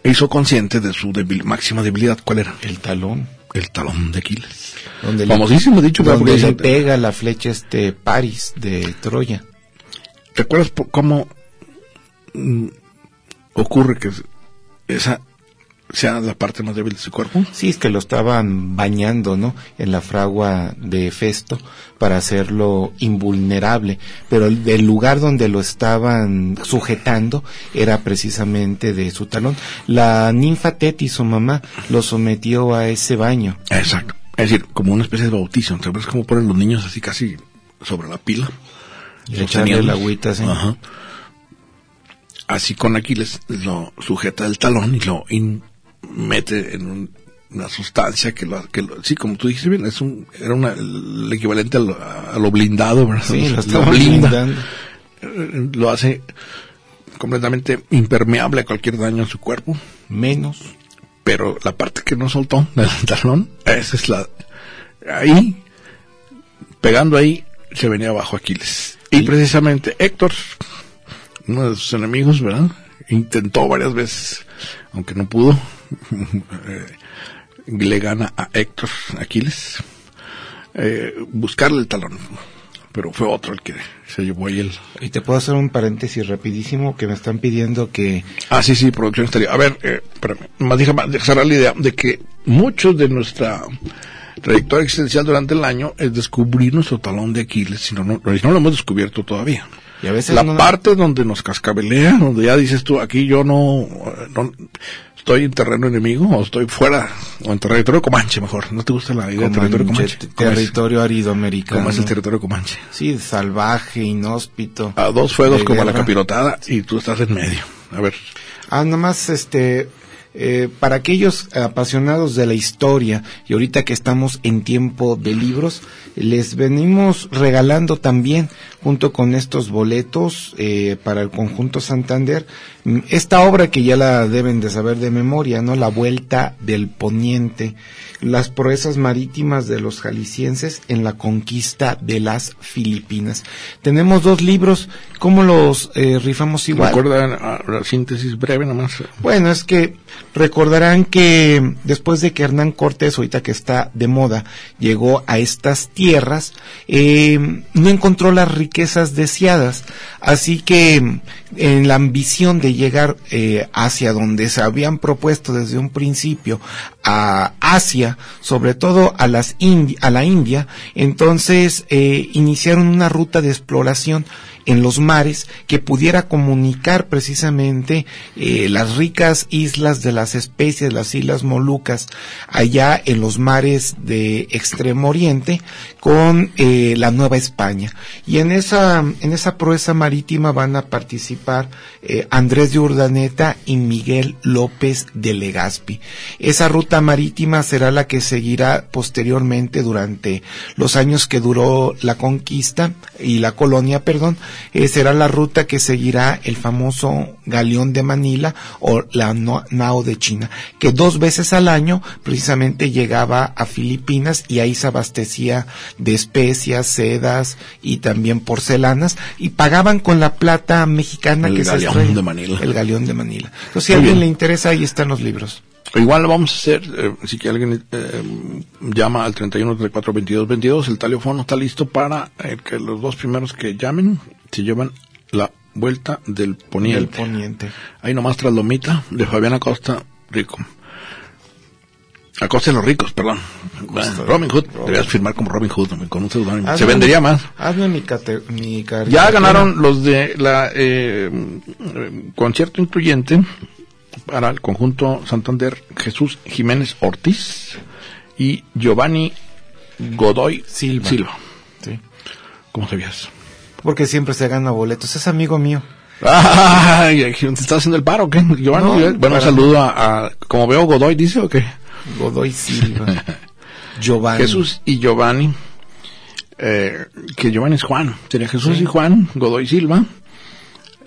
hizo consciente de su debil- máxima debilidad. ¿Cuál era? El talón. El talón de Aquiles. Donde Famosísimo dicho, ¿verdad? donde le pega la flecha este Paris de Troya. ¿Te acuerdas por cómo mm, ocurre que esa sea la parte más débil de su cuerpo? Sí, es que lo estaban bañando, ¿no? En la fragua de Festo para hacerlo invulnerable. Pero el, el lugar donde lo estaban sujetando era precisamente de su talón. La ninfa Teti, su mamá, lo sometió a ese baño. Exacto. Es decir, como una especie de bautizo. Entonces, como ponen los niños así casi sobre la pila. Y echarle el agüita, sí. Ajá. Así con Aquiles lo sujeta el talón y lo in- mete en un- una sustancia que lo, que lo- sí, como tú dijiste bien, es un, era una, el equivalente a lo, a lo blindado, ¿verdad? Sí, lo Lo estaba blinda. blindando. Eh, Lo hace completamente impermeable a cualquier daño en su cuerpo. Menos. pero la parte que no soltó del talón, esa es la... Ahí, pegando ahí, se venía abajo Aquiles. Y precisamente Héctor, uno de sus enemigos, ¿verdad? Intentó varias veces, aunque no pudo, le gana a Héctor, Aquiles, eh, buscarle el talón. Pero fue otro el que se llevó ahí el... Y te puedo hacer un paréntesis rapidísimo que me están pidiendo que Ah, sí, sí, producción estaría. A ver, eh, espérame, más déjame cerrar la idea de que muchos de nuestra trayectoria existencial durante el año es descubrir nuestro talón de Aquiles, si no, no, no lo hemos descubierto todavía. y a veces La no- parte donde nos cascabelea, donde ya dices tú, aquí yo no, no estoy en terreno enemigo o estoy fuera, o en territorio comanche mejor. ¿No te gusta la idea de territorio Comanche, territorio árido americano. ¿Cómo es el territorio comanche? Sí, salvaje, inhóspito. A dos fuegos como la guerra. capirotada y tú estás en medio. A ver. Ah, nomás, este, eh, para aquellos apasionados de la historia y ahorita que estamos en tiempo de libros, les venimos regalando también, junto con estos boletos eh, para el conjunto Santander, mm, esta obra que ya la deben de saber de memoria, ¿no? La Vuelta del Poniente, las proezas marítimas de los jaliscienses en la conquista de las Filipinas. Tenemos dos libros, ¿cómo los eh, rifamos igual? Recuerda ah, la síntesis breve nomás. Bueno, es que recordarán que después de que Hernán Cortés, ahorita que está de moda, llegó a estas tierras, eh, no encontró las riquezas deseadas. Así que en la ambición de llegar eh, hacia donde se habían propuesto desde un principio, a Asia, sobre todo a, las a la India, entonces eh, iniciaron una ruta de exploración en los mares que pudiera comunicar precisamente eh, las ricas islas de las especies, las islas Molucas, allá en los mares de Extremo Oriente, con eh, la Nueva España. Y en esa, en esa proeza marítima van a participar eh, Andrés de Urdaneta y Miguel López de Legazpi. Esa ruta marítima será la que seguirá posteriormente durante los años que duró la conquista y la colonia, perdón, eh, será la ruta que seguirá el famoso galeón de Manila o la nao de China, que dos veces al año precisamente llegaba a Filipinas y ahí se abastecía de especias, sedas y también porcelanas y pagaban con la plata mexicana El que se galeón extraía. de Manila. El galeón de Manila. Entonces, si a alguien le interesa, ahí están los libros. Igual lo vamos a hacer, eh, si que alguien eh, llama al 31 34 22 22, el teléfono está listo para eh, que los dos primeros que llamen se llevan la vuelta del poniente. Del poniente. Ahí nomás tras Lomita, de Fabián Acosta Rico. Acosta de los ricos, perdón. Acosta. Robin Hood, debías firmar como Robin Hood, con un seudónimo. Se vendería más. Hazme mi, cate- mi Ya ganaron los de la eh, concierto incluyente para el conjunto Santander Jesús Jiménez Ortiz y Giovanni Godoy Silva. Sí. ¿Cómo sabías? Porque siempre se gana boletos. Es amigo mío. Ay, ¿te está haciendo el paro o qué? Giovanni, No, eh, bueno, un saludo a, a- como veo Godoy dice o qué? Godoy Silva. Giovanni. Jesús y Giovanni, eh, que Giovanni es Juan, sería Jesús y Juan, Godoy Silva,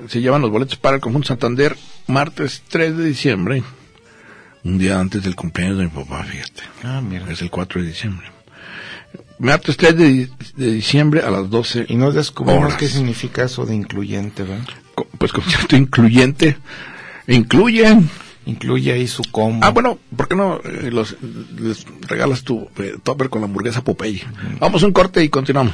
se llevan los boletos para el conjunto Santander martes 3 de diciembre, un día antes del cumpleaños de mi papá, fíjate, Ah, mira. es el 4 de diciembre. Martes 3 de, di- de diciembre a las 12, Y no descubrimos Horas. qué significa eso de incluyente, ¿verdad? co- pues concierto incluyente, incluye... Incluye ahí su combo. Ah, bueno, ¿por qué no eh, los, les regalas tu eh, topper con la hamburguesa Popeye? Vamos a un corte y continuamos.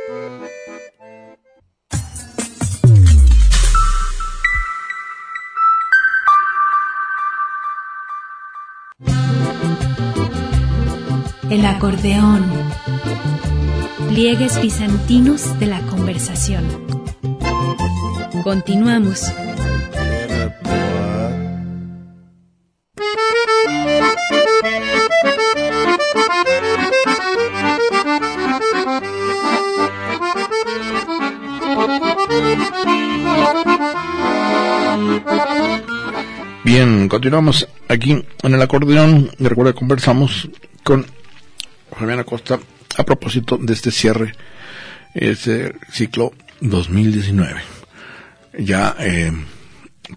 El acordeón. Pliegues bizantinos de la conversación. Continuamos. Bien, continuamos aquí en el acordeón. Y recuerda, conversamos con Fabián Acosta a propósito de este cierre, este ciclo 2019. Ya eh,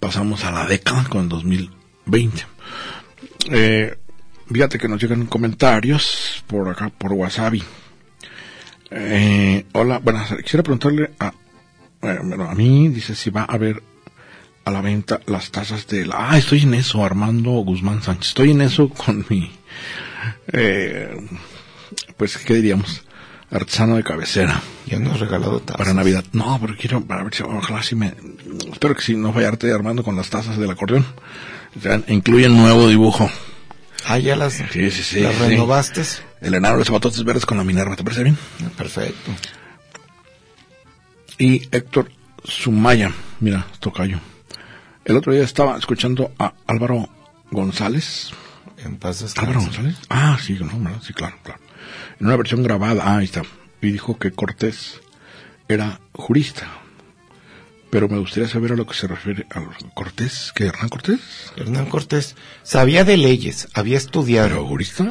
pasamos a la década con el 2020. Eh, fíjate que nos llegan comentarios por acá, por WhatsApp. Eh, hola, bueno, quisiera preguntarle a, eh, bueno, a mí, dice si va a haber a la venta las tazas de la... Ah, estoy en eso, Armando Guzmán Sánchez. Estoy en eso con mi... Eh, pues, ¿qué diríamos? Artesano de cabecera. Ya nos regalado tazas. Para Navidad. No, pero quiero, para ver si, ojalá si me... Espero que si no fallarte, Armando, con las tazas del acordeón. Ya incluyen nuevo dibujo. Ah, ya las, Sí, sí, sí. las renovaste. El enano de los zapatotes verdes con la Minerva, ¿te parece bien? Perfecto. Y Héctor Sumaya, mira, tocayo. El otro día estaba escuchando a Álvaro González. En paz. Álvaro González. Ah, sí, no, ¿verdad? sí, claro, claro. En una versión grabada, ah, ahí está. Y dijo que Cortés era jurista. Pero me gustaría saber a lo que se refiere a Cortés, que Hernán Cortés. Hernán Cortés sabía de leyes, había estudiado. Pero jurista.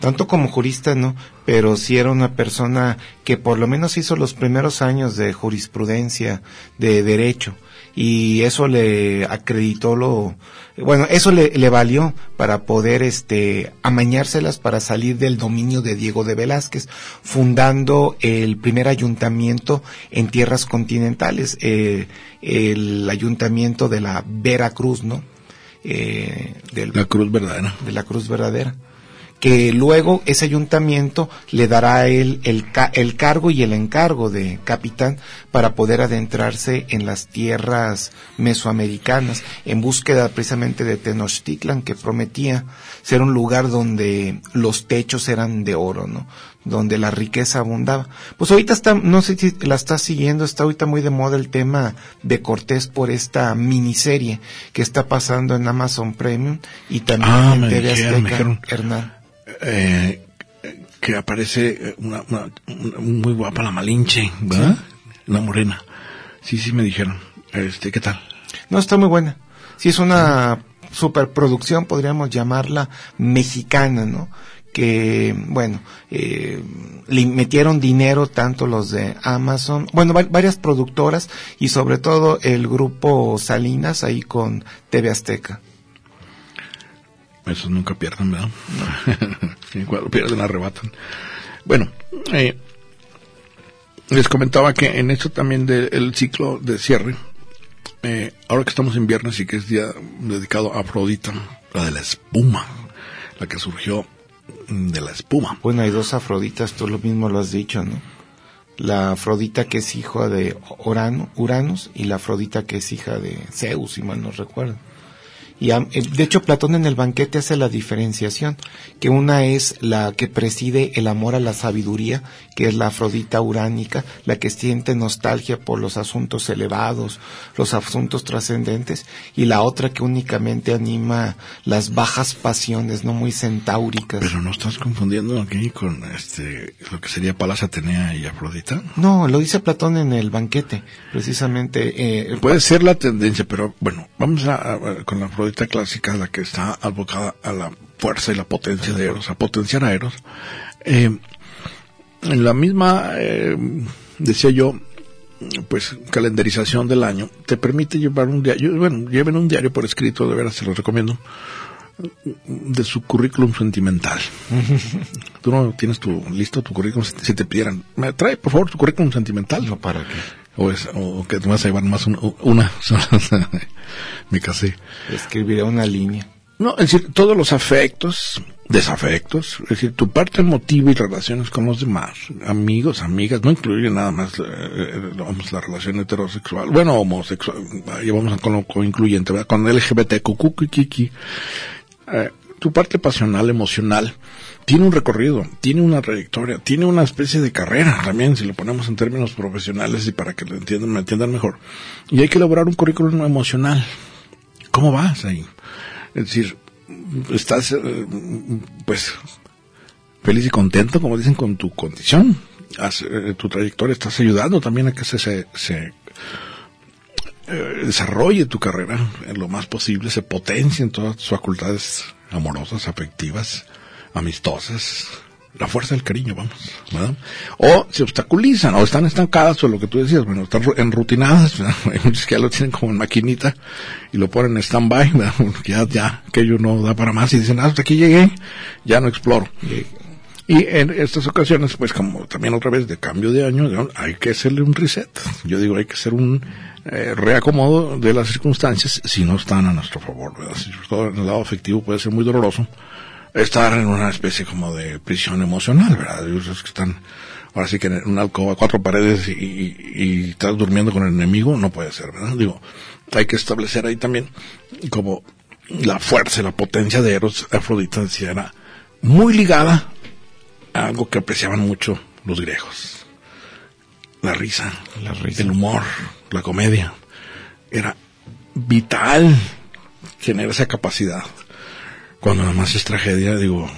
tanto como jurista no, pero sí era una persona que por lo menos hizo los primeros años de jurisprudencia, de derecho, y eso le acreditó lo, bueno, eso le, le valió para poder, este, amañárselas para salir del dominio de Diego de Velázquez, fundando el primer ayuntamiento en tierras continentales, eh, el ayuntamiento de la Veracruz, ¿no? Eh, del, La cruz verdadera. de la Cruz Verdadera. Que luego ese ayuntamiento le dará a él el, ca- el cargo y el encargo de capitán para poder adentrarse en las tierras mesoamericanas en búsqueda precisamente de Tenochtitlan que prometía ser un lugar donde los techos eran de oro, ¿no? Donde la riqueza abundaba. Pues ahorita está, no sé si la estás siguiendo, está ahorita muy de moda el tema de Cortés por esta miniserie que está pasando en Amazon Premium y también Ah, en TV Azteca. Hernán. Eh, que aparece una, una- una- muy guapa la Malinche, ¿verdad? Una morena. Sí, sí me dijeron. Este, ¿qué tal? No, está muy buena. Sí, es una superproducción, podríamos llamarla mexicana, ¿no? Que, bueno, eh, le metieron dinero tanto los de Amazon, bueno, va- varias productoras y sobre todo el grupo Salinas ahí con TV Azteca. Esos nunca pierden, ¿verdad? Sí, Cuando pierden, arrebatan. Bueno, eh, les comentaba que en esto también del ciclo de cierre, eh, ahora que estamos en viernes y que es día dedicado a Afrodita, la de la espuma, la que surgió de la espuma. Bueno, hay dos Afroditas, tú lo mismo lo has dicho, ¿no? La Afrodita que es hija de Urano, Uranus y la Afrodita que es hija de Zeus, si mal no recuerdo. Y eh, de hecho Platón en el banquete hace la diferenciación, que una es la que preside el amor a la sabiduría, que es la Afrodita uránica, la que siente nostalgia por los asuntos elevados, los asuntos trascendentes, y la otra que únicamente anima las bajas pasiones, no muy centáuricas. Pero no estás confundiendo aquí con este lo que sería Palas Atenea y Afrodita. No, lo dice Platón en el banquete, precisamente. Eh, Puede ser la tendencia, pero bueno, vamos a, a- con la Afrodita clásica, la que está abocada a la fuerza y la potencia de Eros, a potenciar a Eros. Eh, en la misma, eh, decía yo, pues calendarización del año, te permite llevar un diario, bueno, lleven un diario por escrito, de veras se los recomiendo, de su currículum sentimental. Tú no tienes tu listo tu currículum si te pidieran, me trae por favor tu currículum sentimental. no, ¿para qué? O, es, o que te vas a llevar más un- una sola. Me casé. Escribiré una línea. No, es decir, todos los afectos, desafectos, es decir, tu parte emotiva y relaciones con los demás, amigos, amigas, no incluye nada más eh, eh, vamos, la relación heterosexual, bueno, homosexual, ahí vamos con lo incluyente, ¿verdad? con LGBT, cucu, kiki, eh, tu parte pasional, emocional, tiene un recorrido, tiene una trayectoria, tiene una especie de carrera también, si lo ponemos en términos profesionales y para que lo entiendan, me entiendan mejor. Y hay que elaborar un currículum emocional. ¿Cómo vas ahí? Es decir, estás, eh, pues, feliz y contento, como dicen, con tu condición. Eh, tu trayectoria estás ayudando también a que se, se, se eh, desarrolle tu carrera en lo más posible, se potencien todas tus facultades amorosas, afectivas, amistosas, la fuerza del cariño, vamos, ¿verdad? O se obstaculizan, o están estancadas, o lo que tú decías, bueno, están ru- enrutinadas, ¿verdad? Hay muchos que ya lo tienen como en maquinita y lo ponen en stand-by, ¿verdad? Ya, ya, aquello no da para más y dicen, ah, hasta aquí llegué, ya no exploro. Y en estas ocasiones, pues como también otra vez de cambio de año, hay que hacerle un reset. Yo digo, hay que hacer un eh, reacomodo de las circunstancias si no están a nuestro favor, ¿verdad? Si todo en el lado afectivo puede ser muy doloroso estar en una especie como de prisión emocional, ¿verdad? Unos que están ahora sí que en una alcoba, cuatro paredes y, y, y estás durmiendo con el enemigo, no puede ser, ¿verdad? Digo, hay que establecer ahí también como la fuerza la potencia de Eros, Afrodita decía, era muy ligada algo que apreciaban mucho los griegos. La risa, La risa. el humor, la comedia. Era vital tener esa capacidad. Cuando nada más es tragedia, digo,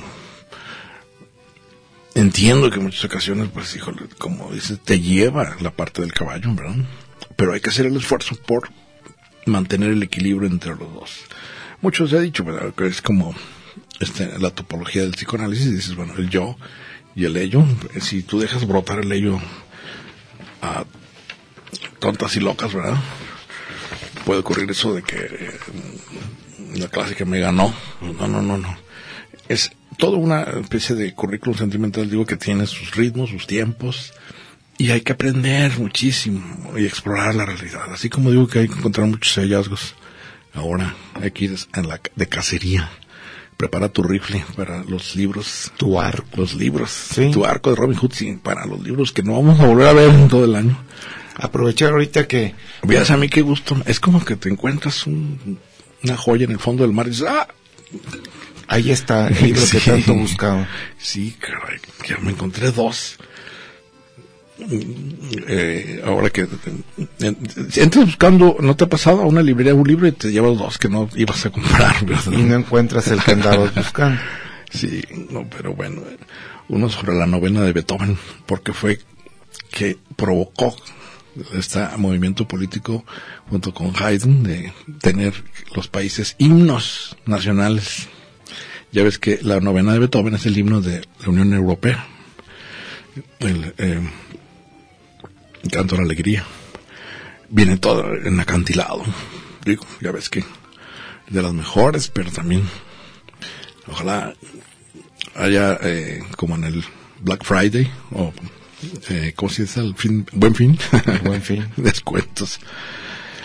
entiendo que en muchas ocasiones, pues, híjole, como dices, te lleva la parte del caballo, ¿verdad? Pero hay que hacer el esfuerzo por mantener el equilibrio entre los dos. Muchos se ha dicho, ¿verdad? Que es como este, la topología del psicoanálisis, dices, bueno, el yo y el ello, si tú dejas brotar el ello a tontas y locas, ¿verdad? Puede ocurrir eso de que eh, la clásica me ganó. No, no, no, no. Es toda una especie de currículum sentimental, digo, que tiene sus ritmos, sus tiempos, y hay que aprender muchísimo y explorar la realidad. Así como digo que hay que encontrar muchos hallazgos. Ahora ir en la de cacería. Prepara tu rifle para los libros. Tu arco. Los libros. Sí. Tu arco de Robin Hood, sí, para los libros que no vamos a volver a ver en todo el año. Aprovechar ahorita que Veas a mí qué gusto. Es como que te encuentras un- una joya en el fondo del mar y dices, ah, ahí está el libro que tanto buscaba. Sí, caray, que me encontré dos. Eh, ahora que entras buscando, ¿no te ha pasado a una librería un libro y te llevas dos que no ibas a comprar? ¿verdad? Y no encuentras el que andabas buscando. Sí, no, pero bueno, uno sobre la novena de Beethoven, porque fue que provocó este movimiento político junto con Haydn de tener los países himnos nacionales. Ya ves que la novena de Beethoven es el himno de la Unión Europea, el eh, canto a la alegría. Viene todo en acantilado, digo, ya ves que de las mejores, pero también ojalá haya eh, como en el Black Friday o eh, ¿cómo se dice? El fin, buen fin. Buen fin. Descuentos.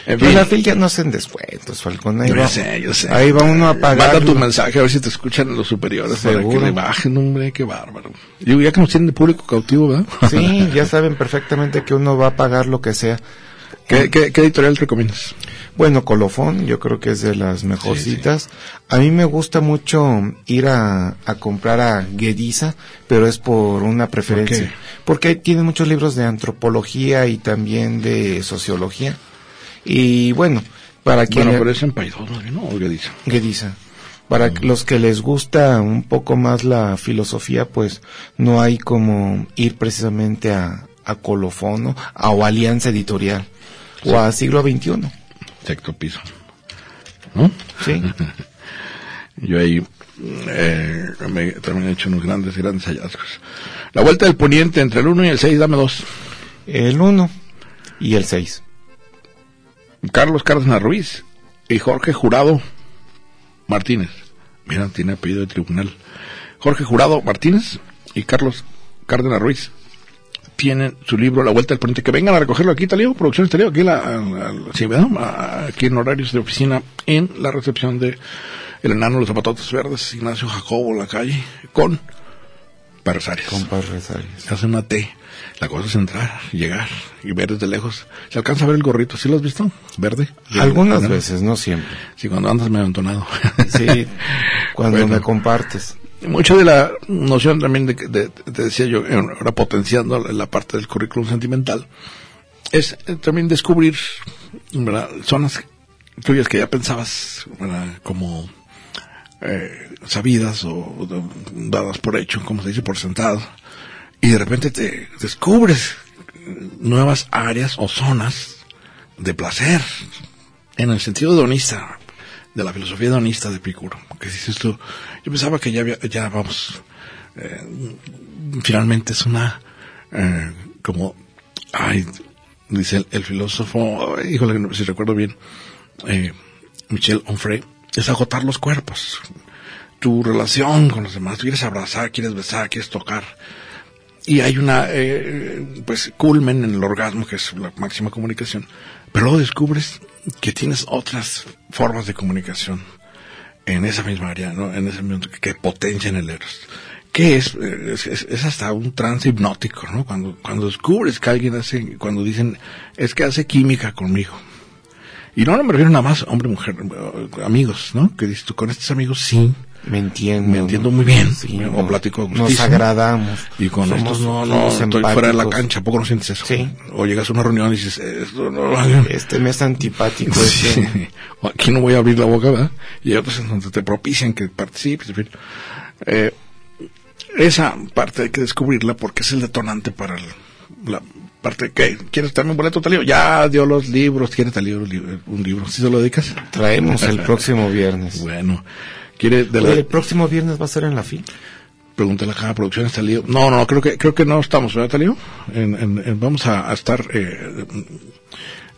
En fin. la fil ya no hacen descuentos, Falcón. Ahí Yo va, sé, yo sé. Ahí va uno a pagar. Manda tu mensaje a ver si te escuchan los superiores para Seguro. que le bajen, hombre, qué bárbaro. Digo, ya que nos tienen de público cautivo, ¿verdad? Sí, ya saben perfectamente que uno va a pagar lo que sea. ¿Qué, qué, qué editorial recomiendas? Bueno, Colofón, yo creo que es de las mejorcitas. A mí me gusta mucho ir a, a comprar a Guediza, pero es por una preferencia. qué? Porque tiene muchos libros de antropología y también de sociología. Y bueno, para quien Bueno, pero es en Paidós, ¿no? ¿O dice? Guediza. Para los que les gusta un poco más la filosofía, pues no hay como ir precisamente a, a Colofono a, o Alianza Editorial o a Siglo XXI. Sexto piso. ¿No? Sí. Yo ahí eh, me, también he hecho unos grandes, grandes hallazgos. La vuelta del poniente entre el 1 y el 6, dame dos. El 1 y el 6. Carlos Cárdenas Ruiz y Jorge Jurado Martínez. Mira, tiene apellido de tribunal. Jorge Jurado Martínez y Carlos Cárdenas Ruiz tienen su libro La Vuelta del Poniente. Que vengan a recogerlo aquí, Talío, Producciones Talío, aquí, la, la- aquí en horarios de oficina, en la recepción de El Enano los Zapatotes Verdes, Ignacio Jacobo, la calle, con Padres Arias. Con. Hace una T. La cosa es entrar, llegar y ver desde lejos. Se alcanza a ver el gorrito, ¿sí lo has visto? Verde. Algunas ¿No? veces, no siempre. Sí, cuando andas medio entonado. Sí, cuando Bueno. me compartes. Mucho de la noción también de, que- de- te decía yo, ahora potenciando la- parte del currículum sentimental, es eh, también descubrir, ¿verdad? Zonas tuyas que ya pensabas, ¿verdad? Como eh, sabidas o, dadas por hecho, como se dice, por sentado, y de repente te descubres nuevas áreas o zonas de placer, en el sentido hedonista, de la filosofía hedonista de Epicuro, que dices tú, yo pensaba que ya, había- ya vamos, eh, finalmente es una, eh, como, ay, dice el, el filósofo, híjole, si recuerdo bien, eh, Michel Onfray, es agotar los cuerpos. Tu relación con los demás, quieres abrazar, quieres besar, quieres tocar. Y hay una, eh, pues, culmen en el orgasmo, que es la máxima comunicación. Pero luego descubres que tienes otras formas de comunicación en esa misma área, ¿no? En ese momento que, que potencian el eros. ¿Qué es? Eh, Es, es- es hasta un trance hipnótico, ¿no? Cuando, cuando descubres que alguien hace, cuando dicen, es que hace química conmigo. Y no, no me refiero nada más hombre, mujer, amigos, ¿no? Que dices tú, con estos amigos sí, Me entiendo. me entiendo muy bien, Sí, o no, platico Nos agradamos. Y con Somos- estos no, no, estoy fuera de la cancha, ¿a poco no sientes eso? Sí. O llegas a una reunión y dices, esto no, Este me es antipático. Sí. este. O Aquí no voy a abrir la boca, ¿verdad? Y hay otros en donde te propician que participes, en fin. Eh, esa parte hay que descubrirla porque es el detonante para el- la parte que quieres darme un boleto tal libro. Ya dio los libros, quieres tal libro, li- un libro. ¿Sí se lo dedicas? Traemos el próximo viernes. Bueno, quiere de la, el próximo viernes va a ser en la FIL. pregúntale a cada producción está lío. No, no, creo que creo que no estamos, ¿verdad, Talío? En, en- en- vamos a, a estar eh,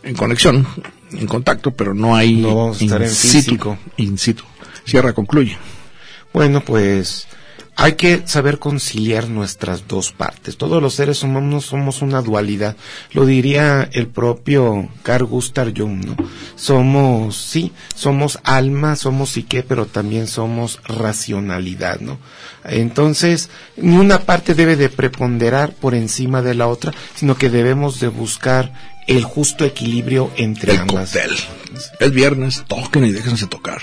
en conexión, en contacto, pero no hay No vamos a estar en situ, físico. In situ. Cierra, concluye. Bueno, pues hay que saber conciliar nuestras dos partes. Todos los seres humanos somos una dualidad. Lo diría el propio Carl Gustav Jung, ¿no? Somos, sí, somos alma, somos psique, pero también somos racionalidad, ¿no? Entonces, ni una parte debe de preponderar por encima de la otra, sino que debemos de buscar el justo equilibrio entre El ambas. cóctel. Es viernes, toquen y déjense tocar.